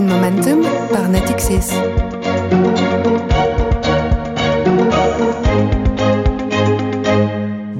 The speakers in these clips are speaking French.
Momentum par Natixis.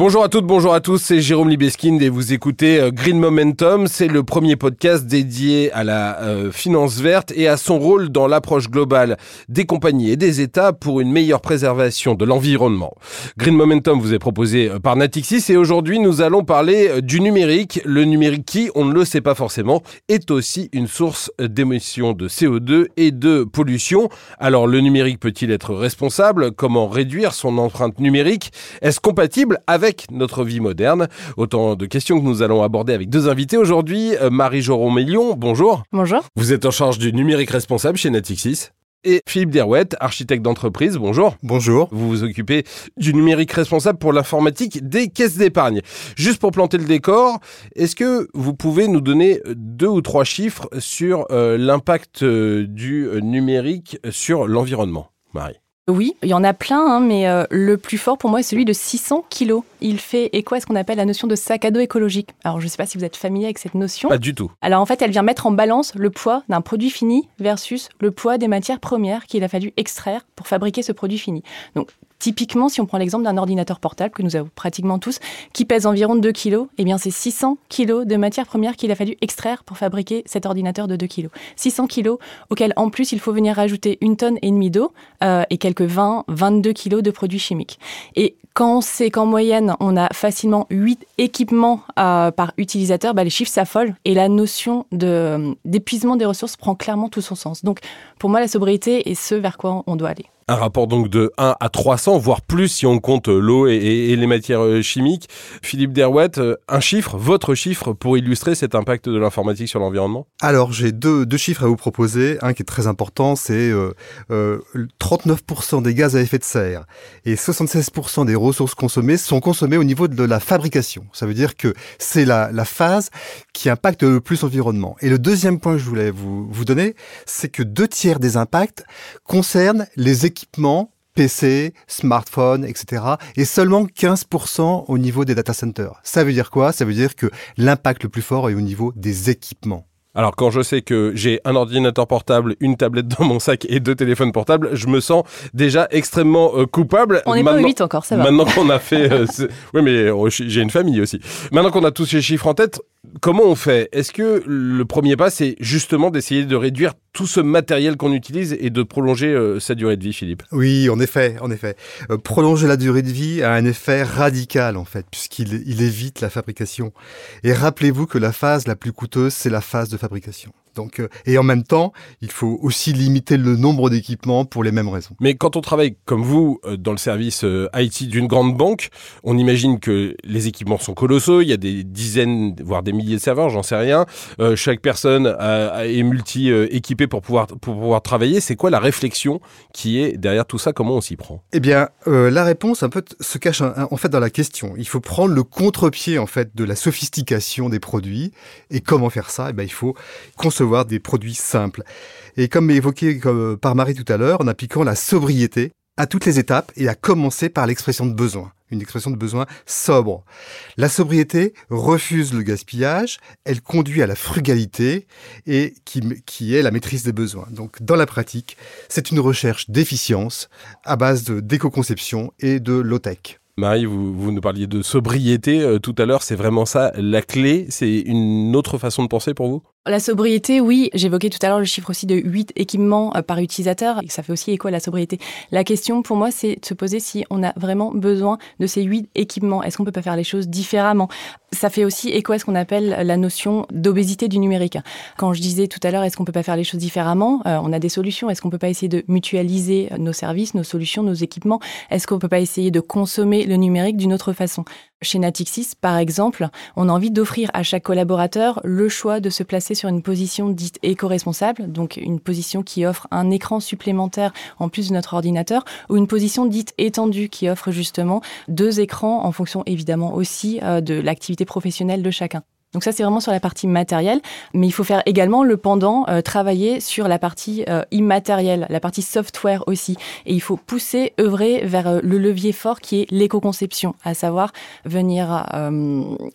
Bonjour à toutes, bonjour à tous, c'est Jérôme Libeskind et vous écoutez euh, Green Momentum. C'est le premier podcast dédié à la euh, finance verte et à son rôle dans l'approche globale des compagnies et des États pour une meilleure préservation de l'environnement. Green Momentum vous est proposé euh, par Natixis et aujourd'hui nous allons parler du numérique. Le numérique qui, on ne le sait pas forcément, est aussi une source d'émissions de CO2 et de pollution. Alors le numérique peut-il être responsable? Comment réduire son empreinte numérique? Est-ce compatible avec notre vie moderne Autant de questions que nous allons aborder avec deux invités aujourd'hui. Euh, Marie-Jo Mélion, bonjour. Bonjour. Vous êtes en charge du numérique responsable chez Natixis. Et Philippe Derouette, architecte d'entreprise, bonjour. Bonjour. Vous vous occupez du numérique responsable pour l'informatique des caisses d'épargne. Juste pour planter le décor, est-ce que vous pouvez nous donner deux ou trois chiffres sur euh, l'impact euh, du numérique sur l'environnement Marie? Oui, il y en a plein, hein, mais euh, le plus fort pour moi est celui de 600 kilos. Il fait écho à ce qu'on appelle la notion de sac à dos écologique. Alors je ne sais pas si vous êtes familier avec cette notion. Pas du tout. Alors en fait, elle vient mettre en balance le poids d'un produit fini versus le poids des matières premières qu'il a fallu extraire pour fabriquer ce produit fini. Donc Typiquement, si on prend l'exemple d'un ordinateur portable que nous avons pratiquement tous, qui pèse environ 2 kg, eh bien c'est 600 kg de matières premières qu'il a fallu extraire pour fabriquer cet ordinateur de 2 kg. 600 kg auquel en plus il faut venir rajouter une tonne et demie d'eau euh, et quelques 20-22 kg de produits chimiques. Et quand on sait qu'en moyenne, on a facilement 8 équipements euh, par utilisateur, bah, les chiffres s'affolent et la notion d'épuisement des ressources prend clairement tout son sens. Donc, pour moi, la sobriété est ce vers quoi on doit aller. Un rapport donc de 1 à 300, voire plus si on compte l'eau et, les matières euh, chimiques. Philippe Derouette, euh, un chiffre, votre chiffre pour illustrer cet impact de l'informatique sur l'environnement? Alors j'ai deux, deux, chiffres à vous proposer. Un qui est très important, c'est euh, 39% des gaz à effet de serre et 76% des ressources consommées sont consommées au niveau de la fabrication. Ça veut dire que c'est la, la, phase qui impacte le plus l'environnement. Et le deuxième point que je voulais vous, vous donner, c'est que deux tiers des impacts concernent les équipements équipements, PC, smartphone, etc. Et seulement 15% au niveau des data centers. Ça veut dire quoi? Ça veut dire que l'impact le plus fort est au niveau des équipements. Alors quand je sais que j'ai un ordinateur portable, une tablette dans mon sac et deux téléphones portables, je me sens déjà extrêmement euh, coupable. On n'est pas 8 encore, ça va. Maintenant qu'on a fait... Euh, oui mais oh, j'ai une famille aussi. Maintenant qu'on a tous ces chiffres en tête, comment on fait? Est-ce que le premier pas, c'est justement d'essayer de réduire tout ce matériel qu'on utilise et de prolonger euh, sa durée de vie, Philippe? Oui, en effet, en effet. Euh, prolonger la durée de vie a un effet radical, en fait, puisqu'il il évite la fabrication. Et rappelez-vous que la phase la plus coûteuse, c'est la phase de fabrication fabrication. Donc, euh, et en même temps, il faut aussi limiter le nombre d'équipements pour les mêmes raisons. Mais quand on travaille comme vous euh, dans le service euh, IT d'une grande banque, on imagine que les équipements sont colossaux. Il y a des dizaines, voire des milliers de serveurs, j'en sais rien. chaque personne est multi-équipée pour pouvoir, pour pouvoir travailler. C'est quoi la réflexion qui est derrière tout ça? Comment on s'y prend? Eh bien, la réponse un peu se cache en fait dans la question. Il faut prendre le contre-pied en fait de la sophistication des produits. Et comment faire ça? Eh bien, il faut concevoir des produits simples. Et comme évoqué par Marie tout à l'heure, en appliquant la sobriété à toutes les étapes et à commencer par l'expression de besoin une expression de besoin sobre. La sobriété refuse le gaspillage, elle conduit à la frugalité et qui, est la maîtrise des besoins. Donc dans la pratique, c'est une recherche d'efficience à base d'éco-conception et de low-tech. Marie, vous, vous, nous parliez de sobriété euh, tout à l'heure, c'est vraiment ça la clé C'est une autre façon de penser pour vous? La sobriété, oui, j'évoquais tout à l'heure le chiffre aussi de 8 équipements euh, par utilisateur, ça fait aussi écho à la sobriété. La question pour moi, c'est de se poser si on a vraiment besoin de ces 8 équipements. Est-ce qu'on peut pas faire les choses différemment? Ça fait aussi écho à ce qu'on appelle la notion d'obésité du numérique. Quand je disais tout à l'heure, est-ce qu'on peut pas faire les choses différemment? Euh, On a des solutions. Est-ce qu'on peut pas essayer de mutualiser nos services, nos solutions, nos équipements? Est-ce qu'on peut pas essayer de consommer le numérique d'une autre façon? Chez Natixis, par exemple, on a envie d'offrir à chaque collaborateur le choix de se placer sur une position dite éco-responsable, donc une position qui offre un écran supplémentaire en plus de notre ordinateur, ou une position dite étendue qui offre justement deux écrans en fonction évidemment aussi euh, de l'activité professionnelle de chacun. Donc ça, c'est vraiment sur la partie matérielle, mais il faut faire également le pendant, euh, travailler sur la partie euh, immatérielle, la partie software aussi. Et il faut pousser, œuvrer vers euh, le levier fort qui est l'éco-conception, à savoir venir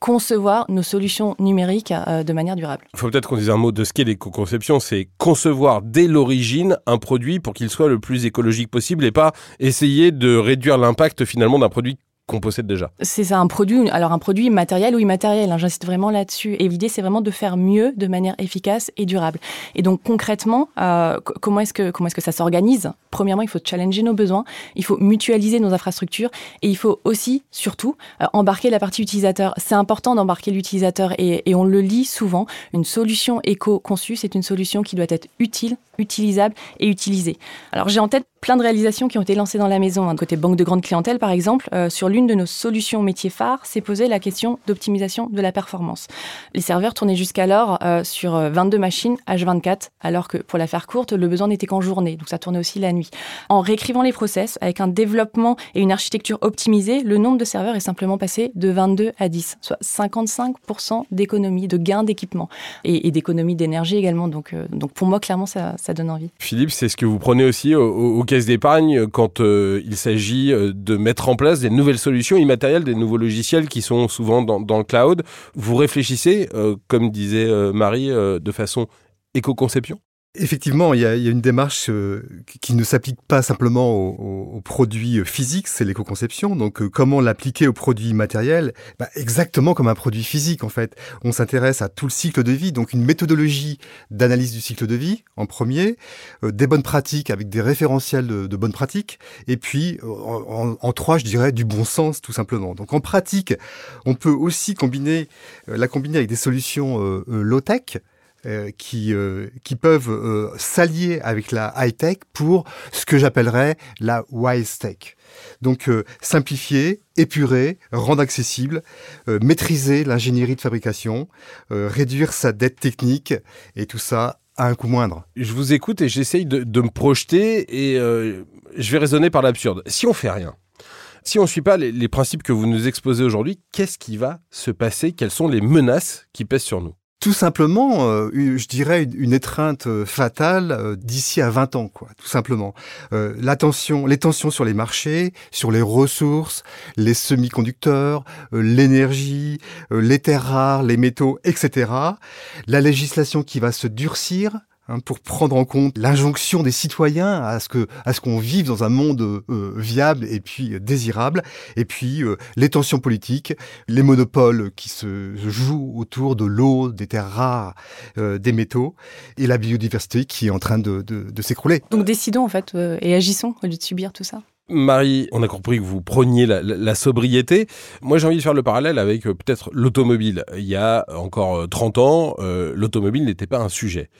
concevoir nos solutions numériques de manière durable. Il faut peut-être qu'on dise un mot de ce qu'est l'éco-conception, c'est concevoir dès l'origine un produit pour qu'il soit le plus écologique possible et pas essayer de réduire l'impact finalement d'un produit qu'on possède déjà. C'est ça, un produit, alors un produit matériel ou immatériel, hein, j'insiste vraiment là-dessus. Et l'idée, c'est vraiment de faire mieux de manière efficace et durable. Et donc concrètement, euh, comment est-ce que, est-ce que ça s'organise? Premièrement, il faut challenger nos besoins, il faut mutualiser nos infrastructures et il faut aussi, surtout, euh, embarquer la partie utilisateur. C'est important d'embarquer l'utilisateur et on le lit souvent, une solution éco-conçue, c'est une solution qui doit être utile, utilisable et utilisée. Alors j'ai en tête plein de réalisations qui ont été lancées dans la maison. Hein. Côté banque de grande clientèle, par exemple, euh, sur l'une de nos solutions métiers phares, s'est posée la question d'optimisation de la performance. Les serveurs tournaient jusqu'alors euh, sur 22 euh, machines H24, alors que pour la faire courte, le besoin n'était qu'en journée, donc ça tournait aussi la nuit. En réécrivant les process, avec un développement et une architecture optimisée, le nombre de serveurs est simplement passé de 22 à 10, soit 55% d'économie, de gains d'équipement et, d'économie d'énergie également. Donc, donc pour moi, clairement, ça donne envie. Philippe, c'est ce que vous prenez aussi au caisse d'épargne quand euh, il s'agit euh, de mettre en place des nouvelles solutions immatérielles, des nouveaux logiciels qui sont souvent dans, dans le cloud. Vous réfléchissez, euh, comme disait Marie, de façon éco-conception? Effectivement, il y, a, une démarche euh, qui ne s'applique pas simplement aux, produits physiques, c'est l'éco-conception. Donc, euh, comment l'appliquer aux produits matériels? Bah, Exactement comme un produit physique, en fait. On s'intéresse à tout le cycle de vie, donc une méthodologie d'analyse du cycle de vie en premier, euh, des bonnes pratiques avec des référentiels de, bonnes pratiques, et puis en, trois, je dirais, du bon sens, tout simplement. Donc, en pratique, on peut aussi combiner, la combiner avec des solutions low-tech. Euh, qui, euh, qui peuvent euh, s'allier avec la high-tech pour ce que j'appellerais la wise tech. Donc simplifier, épurer, rendre accessible, maîtriser l'ingénierie de fabrication, réduire sa dette technique et tout ça à un coût moindre. Je vous écoute et j'essaye de, de, me projeter et je vais raisonner par l'absurde. Si on fait rien, si on ne suit pas les, les principes que vous nous exposez aujourd'hui, qu'est-ce qui va se passer? Quelles sont les menaces qui pèsent sur nous? Tout simplement, euh, je dirais une étreinte euh, fatale euh, d'ici à 20 ans, quoi. Tout simplement. L'attention, les tensions sur les marchés, sur les ressources, les semi-conducteurs, l'énergie, les terres rares, les métaux, etc. La législation qui va se durcir, Hein, pour prendre en compte l'injonction des citoyens à ce que qu'on vive dans un monde euh, viable et puis euh, désirable. Et puis euh, les tensions politiques les monopoles qui se jouent autour de l'eau des terres rares des métaux et la biodiversité qui est en train de, de, de s'écrouler. Donc décidons en fait et agissons au lieu de subir tout ça Marie, on a compris que vous preniez la, sobriété. Moi, j'ai envie de faire le parallèle avec euh, peut-être l'automobile. Il y a encore 30 euh, ans, euh, l'automobile n'était pas un sujet.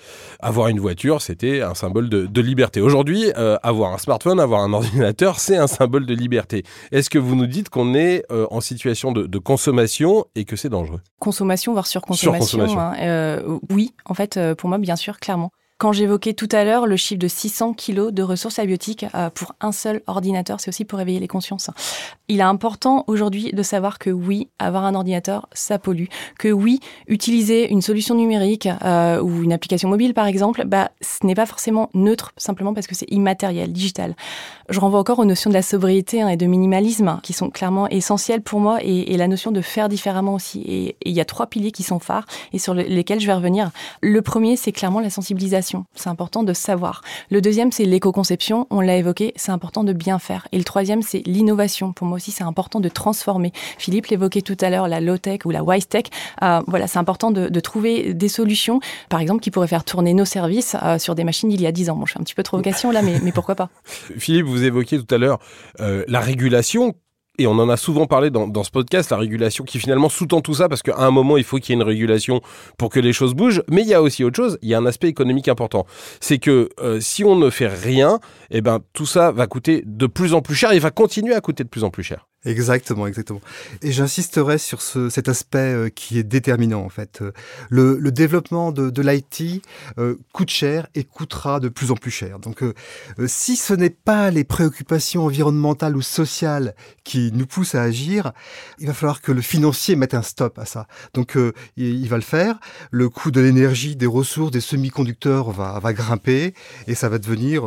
Avoir une voiture, c'était un symbole de, liberté. Aujourd'hui, avoir un smartphone, avoir un ordinateur, c'est un symbole de liberté. Est-ce que vous nous dites qu'on est en situation de, consommation et que c'est dangereux? Consommation, voire surconsommation. Surconsommation. Hein. oui, en fait, pour moi, bien sûr, clairement. Quand j'évoquais tout à l'heure le chiffre de 600 kilos de ressources abiotiques euh, pour un seul ordinateur, c'est aussi pour réveiller les consciences. Il est important aujourd'hui de savoir que oui, avoir un ordinateur, ça pollue. Que oui, utiliser une solution numérique euh, ou une application mobile, par exemple, bah, ce n'est pas forcément neutre simplement parce que c'est immatériel, digital. Je renvoie encore aux notions de la sobriété hein, et de minimalisme qui sont clairement essentielles pour moi et, la notion de faire différemment aussi. Et il y a trois piliers qui sont phares et sur lesquels je vais revenir. Le premier, c'est clairement la sensibilisation c'est important de savoir. Le deuxième, c'est l'éco-conception. On l'a évoqué, c'est important de bien faire. Et le troisième, c'est l'innovation. Pour moi aussi, c'est important de transformer. Philippe l'évoquait tout à l'heure, la low-tech ou la wise-tech. Euh, voilà, c'est important de, trouver des solutions, par exemple, qui pourraient faire tourner nos services euh, sur des machines d'il y a 10 ans. Bon, je fais un petit peu de provocation là, mais, pourquoi pas Philippe, évoquiez tout à l'heure euh, la régulation et on en a souvent parlé dans, ce podcast, la régulation qui finalement sous-tend tout ça, parce qu'à un moment, il faut qu'il y ait une régulation pour que les choses bougent. Mais il y a aussi autre chose, il y a un aspect économique important. C'est que euh, si on ne fait rien, eh ben, tout ça va coûter de plus en plus cher et va continuer à coûter de plus en plus cher. Exactement, exactement. Et j'insisterai sur ce, cet aspect euh, qui est déterminant en fait. Le, développement de, de l'IT euh, coûte cher et coûtera de plus en plus cher. Donc, euh, si ce n'est pas les préoccupations environnementales ou sociales qui nous poussent à agir, il va falloir que le financier mette un stop à ça. Donc, il, va le faire. Le coût de l'énergie, des ressources, des semi-conducteurs va, grimper et ça va devenir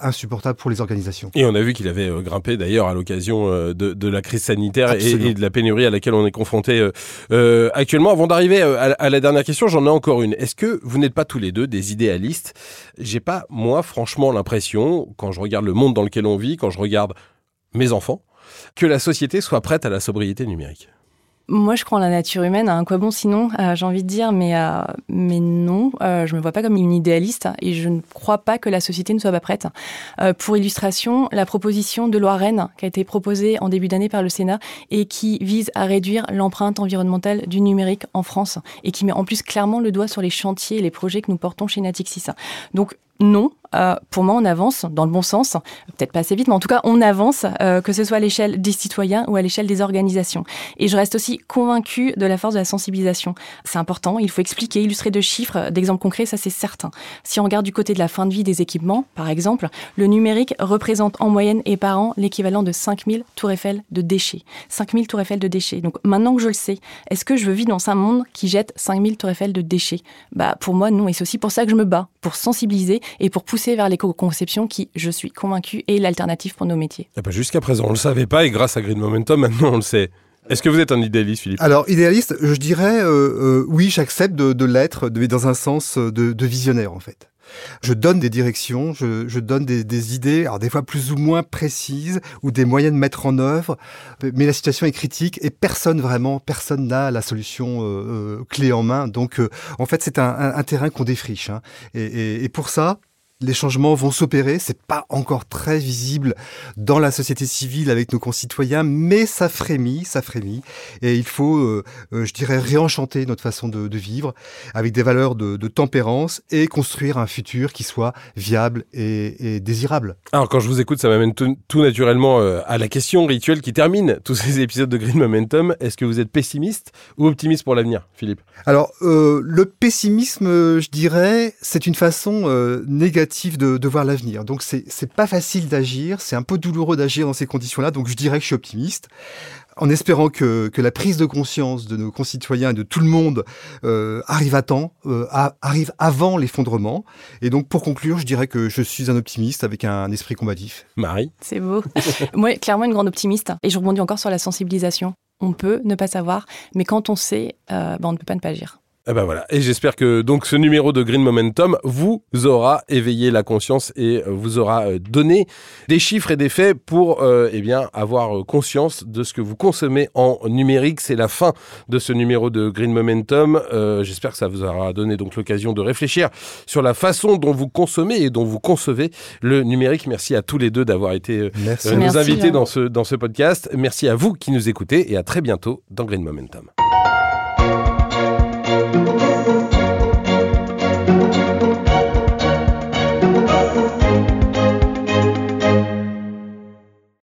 insupportable pour les organisations. Et on a vu qu'il avait grimpé d'ailleurs à l'occasion euh, de, de la crise sanitaire et de la pénurie à laquelle on est confronté euh, euh, actuellement. Avant d'arriver euh, à, à la dernière question, j'en ai encore une. Est-ce que vous n'êtes pas tous les deux des idéalistes? J'ai pas, moi, franchement, l'impression, quand je regarde le monde dans lequel on vit, quand je regarde mes enfants, que la société soit prête à la sobriété numérique. Moi, je crois en la nature humaine. À un quoi bon sinon, euh, j'ai envie de dire, mais, euh, mais non, euh, je me vois pas comme une idéaliste et je ne crois pas que la société ne soit pas prête. Euh, pour illustration, la proposition de loi Rennes qui a été proposée en début d'année par le Sénat et qui vise à réduire l'empreinte environnementale du numérique en France et qui met en plus clairement le doigt sur les chantiers et les projets que nous portons chez Natixis. Donc, non, euh, pour moi, on avance dans le bon sens. Peut-être pas assez vite, mais en tout cas, on avance, euh, que ce soit à l'échelle des citoyens ou à l'échelle des organisations. Et je reste aussi convaincue de la force de la sensibilisation. C'est important, il faut expliquer, illustrer de chiffres, d'exemples concrets, ça c'est certain. Si on regarde du côté de la fin de vie des équipements, par exemple, le numérique représente en moyenne et par an l'équivalent de 5000 tours Eiffel de déchets. 5000 tours Eiffel de déchets. Donc maintenant que je le sais, est-ce que je veux vivre dans un monde qui jette 5000 tours Eiffel de déchets? Bah pour moi non, et c'est aussi pour ça que je me bats, pour sensibiliser et pour pousser vers l'éco-conception qui, je suis convaincue, est l'alternative pour nos métiers. Eh ben, Jusqu'à présent, on le savait pas et grâce à Green Momentum, maintenant on le sait. Est-ce que vous êtes un idéaliste, Philippe? Alors, idéaliste, je dirais, euh, euh, oui, j'accepte de, de l'être, mais dans un sens de, de visionnaire, en fait. Je donne des directions, je, donne des, idées, alors des fois plus ou moins précises, ou des moyens de mettre en œuvre, mais la situation est critique et personne vraiment, personne n'a la solution euh, euh, clé en main. Donc, euh, en fait, c'est un, terrain qu'on défriche. Hein. Et pour ça, les changements vont s'opérer. C'est pas encore très visible dans la société civile avec nos concitoyens, mais ça frémit, ça frémit. Et il faut, euh, euh, je dirais, réenchanter notre façon de, de vivre avec des valeurs de, de, tempérance et construire un futur qui soit viable et, et désirable. Alors, quand je vous écoute, ça m'amène tout, tout, naturellement euh, à la question rituelle qui termine tous ces épisodes de Green Momentum. Est-ce que vous êtes pessimiste ou optimiste pour l'avenir, Philippe? Alors, euh, le pessimisme, je dirais, c'est une façon euh, négative de, de voir l'avenir. Donc c'est c'est pas facile d'agir, c'est un peu douloureux d'agir dans ces conditions-là. Donc je dirais que je suis optimiste en espérant que, que, la prise de conscience de nos concitoyens et de tout le monde euh, arrive à temps, euh, à, arrive avant l'effondrement. Et donc, pour conclure, je dirais que je suis un optimiste avec un, un esprit combatif. Marie? C'est beau. Moi, clairement, une grande optimiste. Et je rebondis encore sur la sensibilisation. On peut ne pas savoir, mais quand on sait, euh, ben on ne peut pas ne pas agir. Eh ben voilà. Et j'espère que donc ce numéro de Green Momentum vous aura éveillé la conscience et vous aura donné des chiffres et des faits pour euh, eh bien avoir conscience de ce que vous consommez en numérique. C'est la fin de ce numéro de Green Momentum. Euh, j'espère que ça vous aura donné donc l'occasion de réfléchir sur la façon dont vous consommez et dont vous concevez le numérique. Merci à tous les deux d'avoir été Merci. Euh, nos Merci, invités hein. dans ce dans ce podcast. Merci à vous qui nous écoutez et à très bientôt dans Green Momentum.